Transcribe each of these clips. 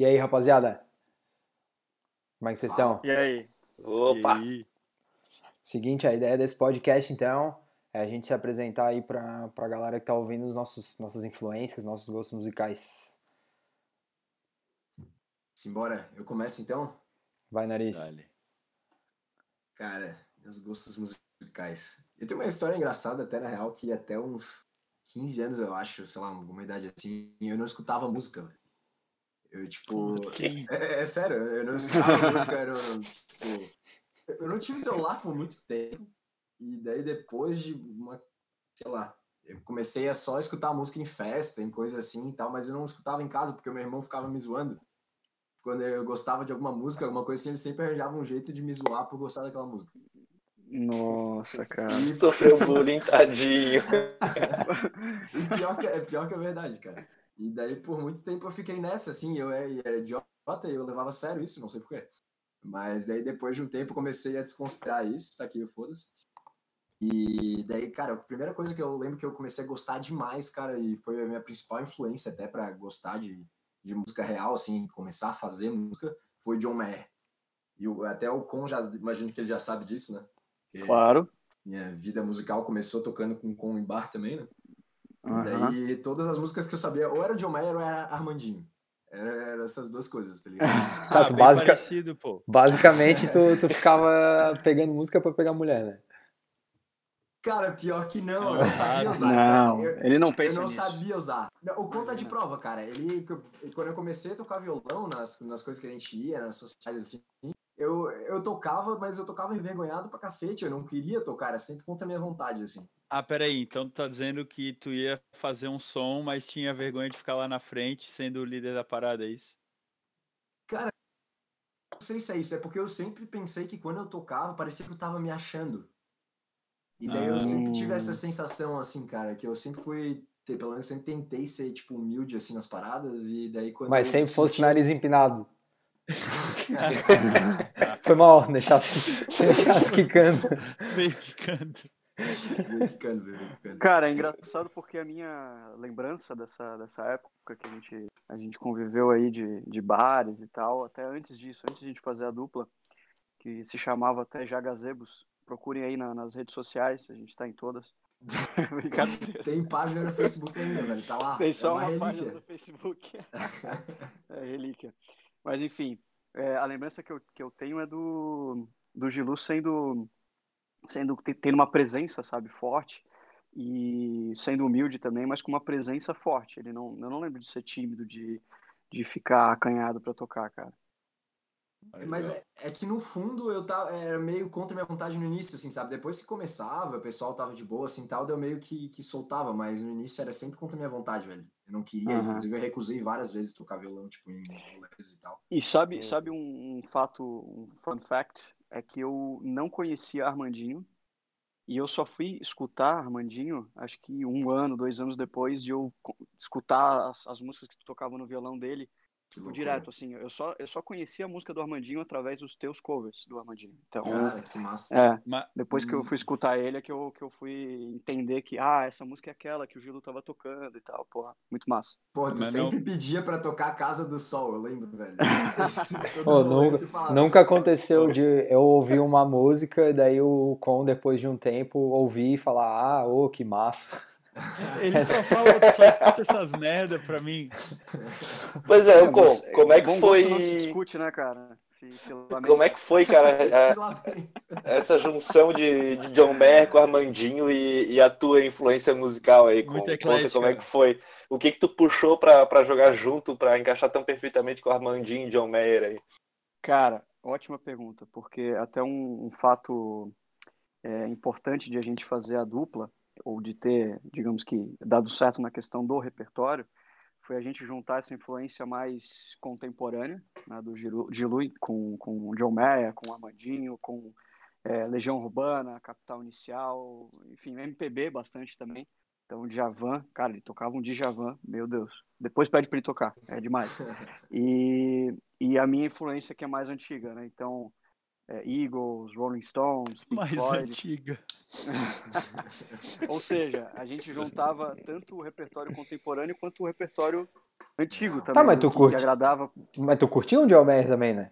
E aí, rapaziada? Como é que vocês estão? E aí? Opa! E aí? Seguinte, a ideia desse podcast, então, é a gente se apresentar aí pra, pra galera que tá ouvindo os nossos, nossas influências, nossos gostos musicais. Simbora, eu começo então? Vai, nariz. Dale. Cara, meus gostos musicais. Eu tenho uma história engraçada até, na real, que até uns 15 anos, eu acho, sei lá, alguma idade assim, eu não escutava música, velho. Eu, tipo... Sim. É, é sério, eu não escutava música, eu não, tipo... Eu não tive celular por muito tempo, e daí depois de uma, sei lá, eu comecei a só escutar música em festa, em coisa assim e tal, mas eu não escutava em casa, porque meu irmão ficava me zoando. Quando eu gostava de alguma música, alguma coisa assim, ele sempre arranjava um jeito de me zoar por gostar daquela música. Nossa, cara. E Sofreu bullying, tadinho. E pior que, é pior que é verdade, cara. E daí, por muito tempo, eu fiquei nessa, assim, eu era, era idiota e eu levava a sério isso, não sei porquê. Mas daí, depois de um tempo, comecei a desconsiderar isso, tá aqui, foda-se. E daí, cara, a primeira coisa que eu lembro que eu comecei a gostar demais, cara, e foi a minha principal influência até pra gostar de, de música real, assim, começar a fazer música, foi John Mayer. E o- até o Con, já, imagino que ele já sabe disso, né? Porque Claro. minha vida musical começou tocando com Con em bar também, né? E Aham. daí todas as músicas que eu sabia, ou era John Mayer ou era Armandinho. Era, era essas duas coisas, tá ligado? Tá, Ah, tu bem basica- parecido, pô. Basicamente, tu, tu ficava pegando música pra pegar mulher, né? Cara, pior que não, eu Não, sabia usar. Não? Eu, ele não eu pensa não nisso. sabia usar. O conta de prova, cara. Ele, quando eu comecei a tocar violão nas, nas coisas que a gente ia, nas sociais assim, eu, eu tocava, mas eu tocava envergonhado pra cacete. Eu não queria tocar, era sempre contra a minha vontade, assim. Ah, peraí, então tu tá dizendo que tu ia fazer um som, mas tinha vergonha de ficar lá na frente sendo o líder da parada, é isso? Não sei se é isso, é porque eu sempre pensei que quando eu tocava, parecia que eu tava me achando. E daí eu Ah. sempre tive essa sensação, assim, cara, que eu sempre fui, ter- pelo menos sempre tentei ser, tipo, humilde, assim, nas paradas, e daí quando Mas eu sempre fosse senti- nariz empinado. Foi mal, deixasse, deixasse quicando. Meio quicando. Cara, é engraçado porque a minha lembrança dessa, dessa época que a gente, a gente conviveu aí de, de bares e tal, até antes disso, antes de a gente fazer a dupla, que se chamava até Já Gazebos. Procurem aí na- nas redes sociais, a gente tá em todas. Tem página no Facebook ainda, velho, tá lá. Tem é só uma uma, página no Facebook. é relíquia. Mas enfim, é, a lembrança que eu, que eu tenho é do, do Gilu sendo, sendo te- tendo uma presença, sabe, forte e sendo humilde também, mas com uma presença forte. Ele não, eu não lembro de ser tímido, de, de ficar acanhado pra tocar, cara. Mas é, é que no fundo eu tava era meio contra a minha vontade no início, assim, sabe? Depois que começava, o pessoal tava de boa, assim, tal, eu meio que, que soltava, mas no início era sempre contra a minha vontade, velho. Eu não queria, Aham. inclusive eu recusei várias vezes tocar violão, tipo, em rolês e tal. E sabe, É. sabe um, um fato, um fun fact, é que eu não conhecia Armandinho. E eu só fui escutar Armandinho, acho que um ano, dois anos depois de eu escutar as, as músicas que tu tocava no violão dele, tipo, direto, assim, eu só, eu só conhecia a música do Armandinho através dos teus covers do Armandinho. Então, Cara, que massa. é, Mas, depois que eu Hum. fui escutar ele é que eu, que eu fui entender que, ah, essa música é aquela que o Gilo tava tocando e tal, porra, muito massa. Pô, tu Mas não- sempre pedia pra tocar a Casa do Sol, eu lembro, velho. Rolê nunca, nunca aconteceu de eu ouvir uma música e daí o Con, depois de um tempo, ouvir e falar, ah, ô, que massa. ele só fala, só escuta essas merda pra mim. Pois é, É, Com, mas, como é que gosto não se foi. discute, né, cara? Se-. Como é que foi, cara, "Esse a- lamento." essa junção de, de John Mayer com Armandinho e, e a tua influência musical aí? Com, Muito conta como é que foi? O que que tu puxou pra, pra jogar junto, pra encaixar tão perfeitamente com Armandinho e John Mayer aí? Cara, ótima pergunta, porque até um, um fato é, importante de a gente fazer a dupla, ou de ter, digamos que, dado certo na questão do repertório, foi a gente juntar essa influência mais contemporânea, né, do Gilu, com, com o John Mayer, com o Armandinho, com é, Legião Urbana, Capital Inicial, enfim, MPB bastante também. Então, Djavan, cara, ele tocava um Djavan, meu Deus. Depois pede pra ele tocar, é demais. E, e a minha influência que é mais antiga, né? Então, é, Eagles, Rolling Stones, Pink Mais Floyd. antiga. Ou seja, a gente juntava tanto o repertório contemporâneo quanto o repertório antigo também. Tá, mas né, tu que, curte? Agradava, Mas tu curtiu um John Mayer também, né?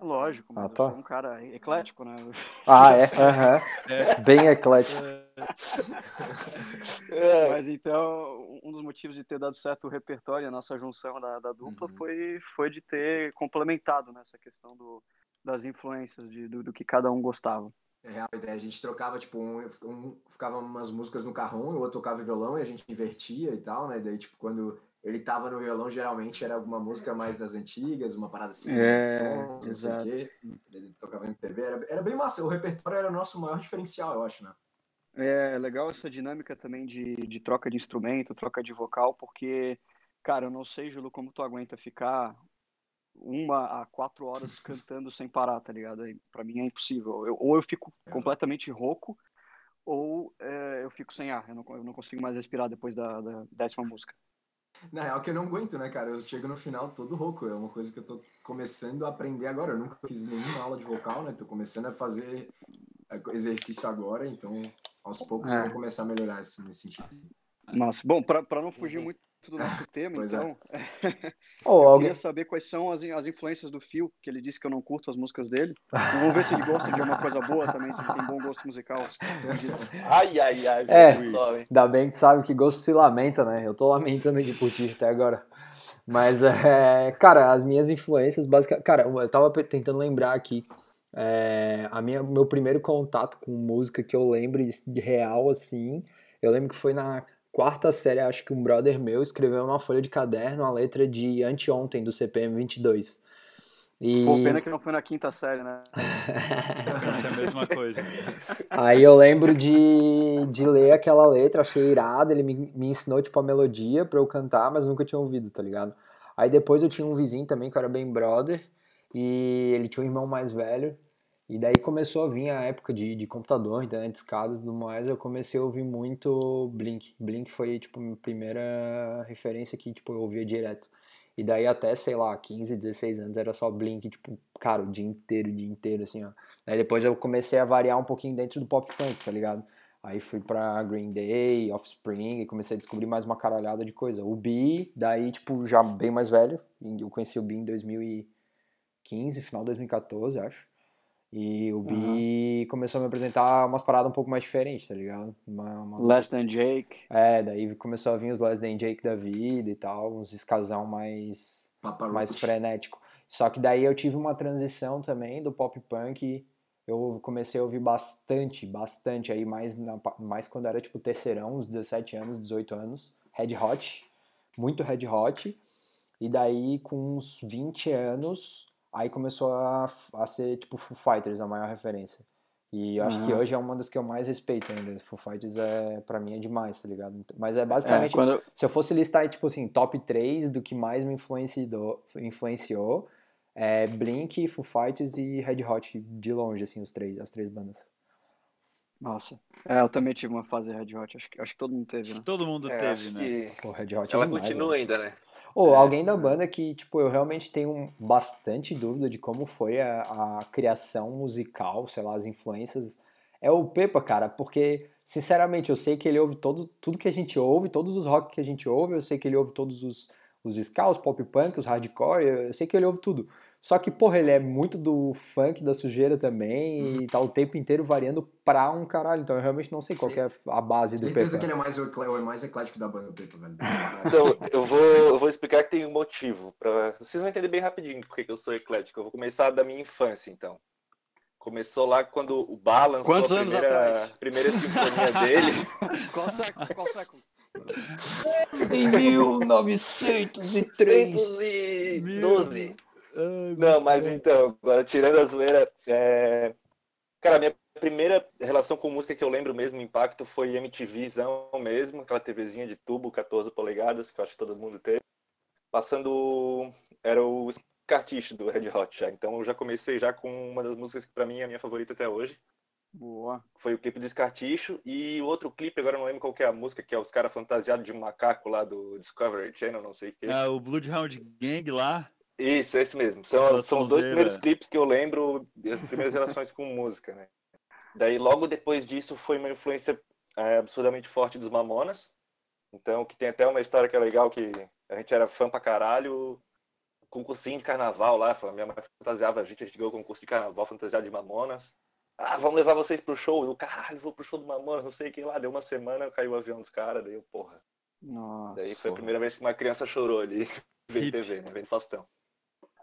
lógico, mas Ah, tá. um cara eclético, né? Ah, é? Aham. Bem eclético. É, Mas então, um dos motivos de ter dado certo o repertório, a nossa junção da, da dupla, Uhum. foi, foi de ter complementado nessa questão do, das influências, de, do, do que cada um gostava. É real a ideia. A gente trocava, tipo, um, um ficava umas músicas no carrão, e o outro tocava violão e a gente invertia e tal, né? Daí, tipo, quando ele tava no violão, geralmente era alguma música mais das antigas, uma parada assim. É, não sei o exato. quê. Ele tocava MPB, era, era bem massa. O repertório era o nosso maior diferencial, eu acho, né? É legal essa dinâmica também de, de troca de instrumento, troca de vocal, porque, cara, eu não sei, Júlio, como tu aguenta ficar uma a quatro horas cantando sem parar, tá ligado? Aí, Pra mim é impossível. Eu- ou eu fico É. completamente rouco, ou é, eu fico sem ar. Eu não, eu não consigo mais respirar depois da, da décima música. Na real que eu não aguento, né, cara? Eu chego no final todo rouco. É uma coisa que eu tô começando a aprender agora. Eu nunca fiz nenhuma aula de vocal, né? Tô começando a fazer é, exercício agora, então aos poucos É. eu vou começar a melhorar esse- nesse sentido. Mas, bom, pra não fugir muito do nosso tema, Pois é. então, Ou eu alguém. queria saber quais são as, as influências do Phil, que ele disse que eu não curto as músicas dele. Vamos ver se ele gosta de uma coisa boa também, se ele tem bom gosto musical. Ai, ai, ai, É. só? Ainda bem que tu sabe que gosto se lamenta, né? Eu tô lamentando aqui por ti até agora. Mas, é, cara, as minhas influências, basicamente. Cara, eu tava tentando lembrar aqui. é, a minha, meu primeiro contato com música que eu lembro de real, assim. Eu lembro que foi na quarta série, acho que um brother meu escreveu numa folha de caderno a letra de Anteontem, do CPM 22. E... Pô, pena que não foi na quinta série, né? Pensa a mesma coisa. Aí eu lembro de, de ler aquela letra, achei irado, ele me, me ensinou, tipo, a melodia pra eu cantar, mas nunca tinha ouvido, tá ligado? Aí depois eu tinha um vizinho também, que eu era bem brother, e ele tinha um irmão mais velho, e daí começou a vir a época de, de computador, internet escada e tudo mais, eu comecei a ouvir muito Blink. Blink foi, tipo, minha primeira referência que, tipo, eu ouvia direto. E daí até, sei lá, 15, 16 anos era só Blink, tipo, cara, o dia inteiro, o dia inteiro, assim, ó. Aí depois eu comecei a variar um pouquinho dentro do pop punk, tá ligado? Aí fui pra Green Day, Offspring, e comecei a descobrir mais uma caralhada de coisa. O Bi, daí, tipo, já bem mais velho, eu conheci o Bi em 2015, final de 2014, acho. E o Bi começou a me apresentar umas paradas um pouco mais diferentes, tá ligado? Uma, umas Less Than Jake. é, daí começou a vir os Les Than Jake da vida e tal, uns escasão mais, Papa mais frenético. Só que daí eu tive uma transição também do pop punk, eu comecei a ouvir bastante, bastante aí, mais, na, mais quando era tipo terceirão, uns 17 anos, 18 anos, Red Hot, muito Red Hot, e daí com uns 20 anos, aí começou a, a ser tipo Foo Fighters a maior referência. E eu acho que Aham. hoje é uma das que eu mais respeito ainda. Foo Fighters é, pra mim é demais, tá ligado? Mas é É, basicamente, quando, se eu fosse listar, tipo assim, top 3 do que mais me influenciou, influenciou é Blink, Foo Fighters e Red Hot de longe, assim, os três, as três bandas. nossa. É, eu também tive uma fase Red Hot, acho que, acho que todo mundo teve, né? Todo mundo É, teve, né? que Pô, Red Hot é ela demais, continua né? ainda, né? Ou É. alguém da banda que, tipo, eu realmente tenho bastante dúvida de como foi a, a criação musical, sei lá, as influências, é o Pepa, cara, porque, sinceramente, eu sei que ele ouve todos, tudo que a gente ouve, todos os rock que a gente ouve, eu sei que ele ouve todos os, os ska, os pop punk, os hardcore, eu, eu sei que ele ouve tudo. Só que, porra, ele é muito do funk, da sujeira também, e tá o tempo inteiro variando pra um caralho, então eu realmente não sei qual que é a base do Certeza Pepa. que ele é mais, o o mais eclético da banda, o Pepa, velho. Então, eu vou, eu vou explicar que tem um motivo. Pra... Vocês vão entender bem rapidinho porque que eu sou eclético. Eu vou começar da minha infância, então. Começou lá quando o Bá lançou Quantos a anos primeira, atrás? primeira sinfonia dele. Qual século? Qual século? Em 1903. 112. Não, mas então, agora tirando a zoeira, é... cara, a minha primeira relação com música que eu lembro mesmo, impacto, foi MTVzão mesmo, aquela TVzinha de tubo, 14 polegadas, que eu acho que todo mundo teve. Passando, era o Scartiche do Red Hot já, então eu já comecei já com uma das músicas que pra mim é a minha favorita até hoje, Boa. foi o clipe do Scarticho, e o outro clipe, agora eu não lembro qual que é a música, que é os caras fantasiados de macaco lá do Discovery Channel, não sei o que. Ah, o Bloodhound Gang lá. Isso, esse mesmo. São, são os dois primeiros clipes que eu lembro, as primeiras relações com música, né? Daí, logo depois disso, foi uma influência é, absurdamente forte dos Mamonas. Então, que tem até uma história que é legal, que A gente era fã pra caralho. Concursinho de carnaval lá, minha mãe fantasiava a gente, a gente ganhou o concurso de carnaval fantasiado de Mamonas. Ah, vamos levar vocês pro show. Eu, caralho, vou pro show do Mamonas, não sei o que lá. Deu uma semana, caiu o avião dos caras, daí eu, porra. Nossa. Daí foi a primeira vez que uma criança chorou ali, vendo TV, né? Vendo Faustão.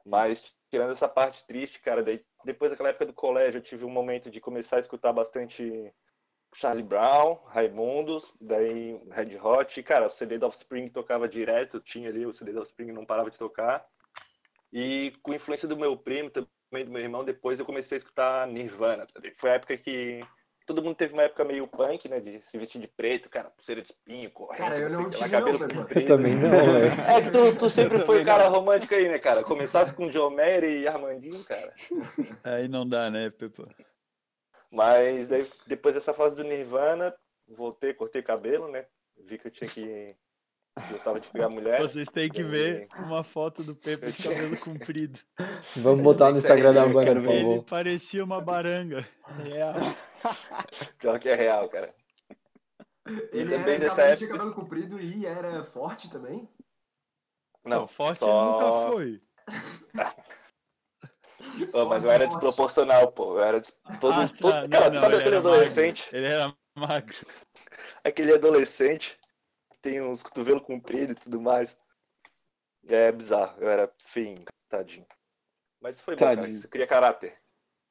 Mas, tirando essa parte triste, cara, daí, depois daquela época do colégio, eu tive um momento de começar a escutar bastante Charlie Brown, Raimundos, daí Red Hot. Cara, o CD do Offspring tocava direto, tinha ali o CD do Offspring, não parava de tocar. E com influência do meu primo, também do meu irmão, depois eu comecei a escutar Nirvana. Foi a época que todo mundo teve uma época meio punk, né? De se vestir de preto, cara, pulseira de espinho, corrente. Cara, eu não, tive cabelo não, comprido. Eu também não, velho. É que tu, tu sempre foi cara romântico aí, né, cara? Começasse com John Mayer e Armandinho, cara. Aí não dá, né, Pepa? Mas daí, depois dessa fase do Nirvana, voltei, cortei cabelo, né? Vi que eu tinha que. Gostava de pegar mulher. Vocês têm que ver uma foto do Pepe de cabelo comprido. Vamos botar no Instagram da Banda, quero por ver Ele favor. parecia uma baranga. É, Pior que é real, cara. Ele também era dessa cabelo, tinha época- cabelo comprido e era forte também? Não, forte só- nunca foi. Pô, mas eu era desproporcional, pô. Eu era des... todo, Ah, todo... tá, não, Cara, não, sabe ele aquele adolescente? Ele era magro. Aquele adolescente tem uns cotovelos compridos e tudo mais. É bizarro. Eu era feio, tadinho. Mas foi bom, cara. Tadinho. Isso cria caráter.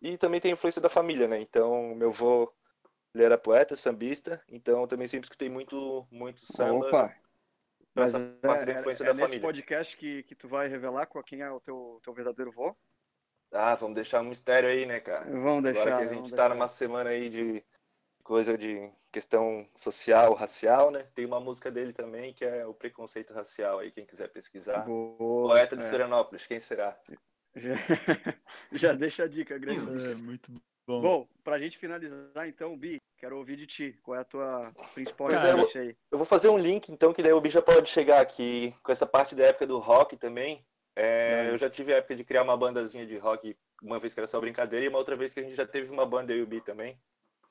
E também tem a influência da família, né? Então, meu avô, ele era poeta, sambista. Então, também sempre escutei muito, muito samba. Opa! Mas essa é, parte da é- influência é da nesse família. podcast que, que tu vai revelar qual- quem é o teu, teu verdadeiro vô? Ah, vamos deixar um mistério aí, né, cara? Vamos deixar. Agora que a gente tá deixar. numa semana aí de coisa de questão social, racial, né? Tem uma música dele também que é o preconceito racial aí, quem quiser pesquisar. Boa, Poeta de é. Florianópolis, quem será? Já, já deixa a dica, grande. É, muito bom. Bom, pra gente finalizar então, Bi, quero ouvir de ti. Qual é a tua principal é, eu- referência aí? Eu vou fazer um link, então, que daí o Bi já pode chegar aqui com essa parte da época do rock também. É. Eu já tive a época de criar uma bandazinha de rock, uma vez que era só brincadeira, e uma outra vez que a gente já teve uma banda, eu e o Bi também,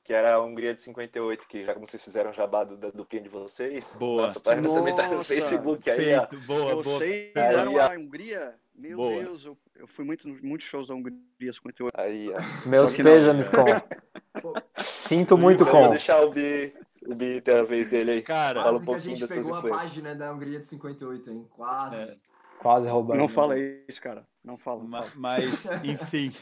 que era a Hungria de 58, que já como vocês fizeram jabá do- da duplinha de vocês, Boa. nossa página também tá no Nossa, Facebook aí. Feito, boa, boa. Vocês Aí, eram ó. a Hungria? Meu Boa. Deus, eu, eu fui muito, muitos shows da Hungria 58. Aí, ó. Meus pêsames, com. Sinto muito eu vou com. deixar o Bi, o Bi ter a vez dele aí. Cara, Fala um Quase que a gente pegou a página da Hungria de 58, hein? Quase. Quase roubando. Não fala isso, cara. Não fala. não Ma- fala. Mas, enfim.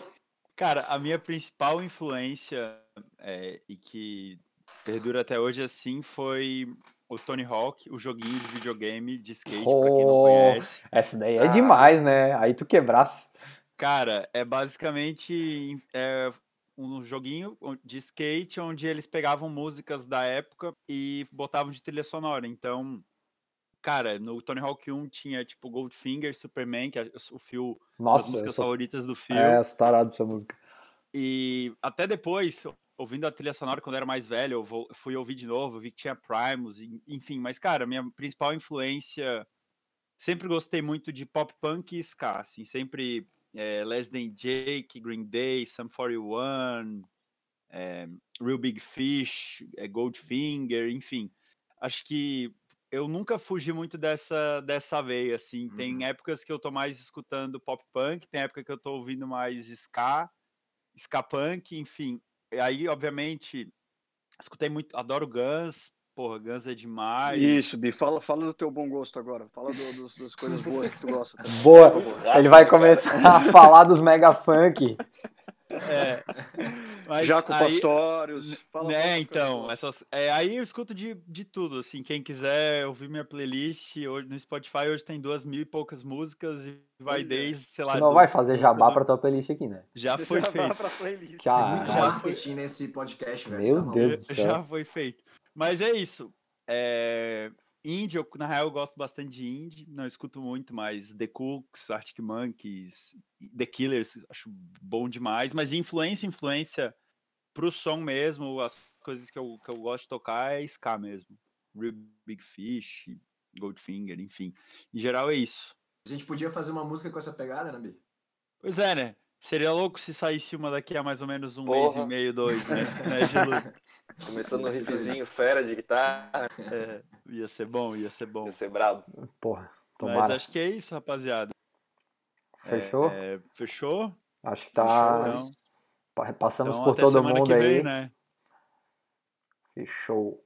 Cara, a minha principal influência é, e que perdura até hoje assim foi o Tony Hawk, o joguinho de videogame de skate, pra quem não Oh. conhece. Essa daí é Ah. demais, né? Aí tu quebrasse. Cara, é basicamente é, um joguinho de skate onde eles pegavam músicas da época e botavam de trilha sonora. Então, cara, no Tony Hawk 1 tinha tipo Goldfinger, Superman, que é o fio Nossa, eu músicas sou favoritas do fio. é, pra essa música. E até depois, ouvindo a trilha sonora quando era mais velho, eu vou- fui ouvir de novo, vi que tinha Primus, enfim. Mas, cara, minha principal influência. Sempre gostei muito de pop punk e ska, assim. Sempre é, Less Than Jake, Green Day, Sum 41, é, Real Big Fish, é, Goldfinger, enfim. Acho que eu nunca fugi muito dessa, dessa veia, assim. Tem Uhum. épocas que eu tô mais escutando pop punk, tem época que eu tô ouvindo mais ska, ska punk, enfim. E aí, obviamente, escutei muito, adoro Guns, porra, Guns é demais. Isso, Bi, fala, fala do teu bom gosto agora. Fala do- dos, das coisas boas que tu gosta. também. Boa! Ele vai começar a falar dos mega funk. É. Mas Jaco aí- Pastorius. Fala, né, então, essas, é, aí eu escuto de, de tudo, assim, quem quiser ouvir minha playlist, hoje no Spotify hoje tem duas mil e poucas músicas e vai Olha. desde, sei lá... Tu não do- vai fazer jabá do- pra tua playlist aqui, né? Já foi feito. pra playlist. Cara, Muito marketing nesse podcast, velho. Meu tá. Deus do céu. Já foi feito. Mas é isso. É... Indie, eu, na real, eu gosto bastante de indie. Não escuto muito, mas The Cooks, Arctic Monkeys, The Killers, acho bom demais. Mas influência, influência pro som mesmo, as coisas que eu, que eu gosto de tocar é ska mesmo. Real Big Fish, Goldfinger, enfim. Em geral é isso. A gente podia fazer uma música com essa pegada, né, Bi? Pois é, né? Seria louco se saísse uma daqui a mais ou menos um Porra. mês e meio, dois, né? né Gilu? Começando foi- riffzinho fera de guitarra, É, ia ser bom, ia ser bom. ia ser brabo. Porra. Tomara. Mas acho que é isso, rapaziada. Fechou? É, é, fechou? Acho que tá. Fechou, então. Passamos então, por todo mundo aí. Vem, né? Fechou.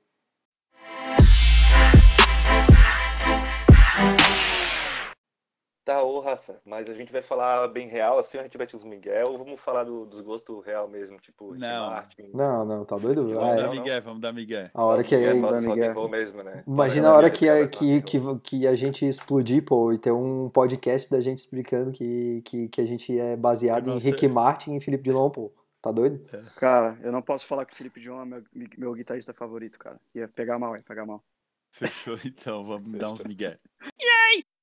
Tá, ô raça, mas a gente vai falar bem real, assim, a gente vai ter os Miguel, ou vamos falar do, dos gostos real mesmo, tipo, não. Martin? Não, não, tá doido? Vamos vai. dar Miguel, vamos dar Miguel. A hora que Miguel, é, Miguel. Mesmo, né? Imagina a hora que, a, que, que, que a gente explodir, pô, e ter um podcast da gente explicando que, que, que a gente é baseado em Rick Martin e Felipe Dilon, pô. Tá doido? É. Cara, eu não posso falar que o Felipe Dilon é meu, meu guitarrista favorito, cara. Ia pegar mal, ia pegar mal. Fechou então, vamos Fechou. dar uns Miguel.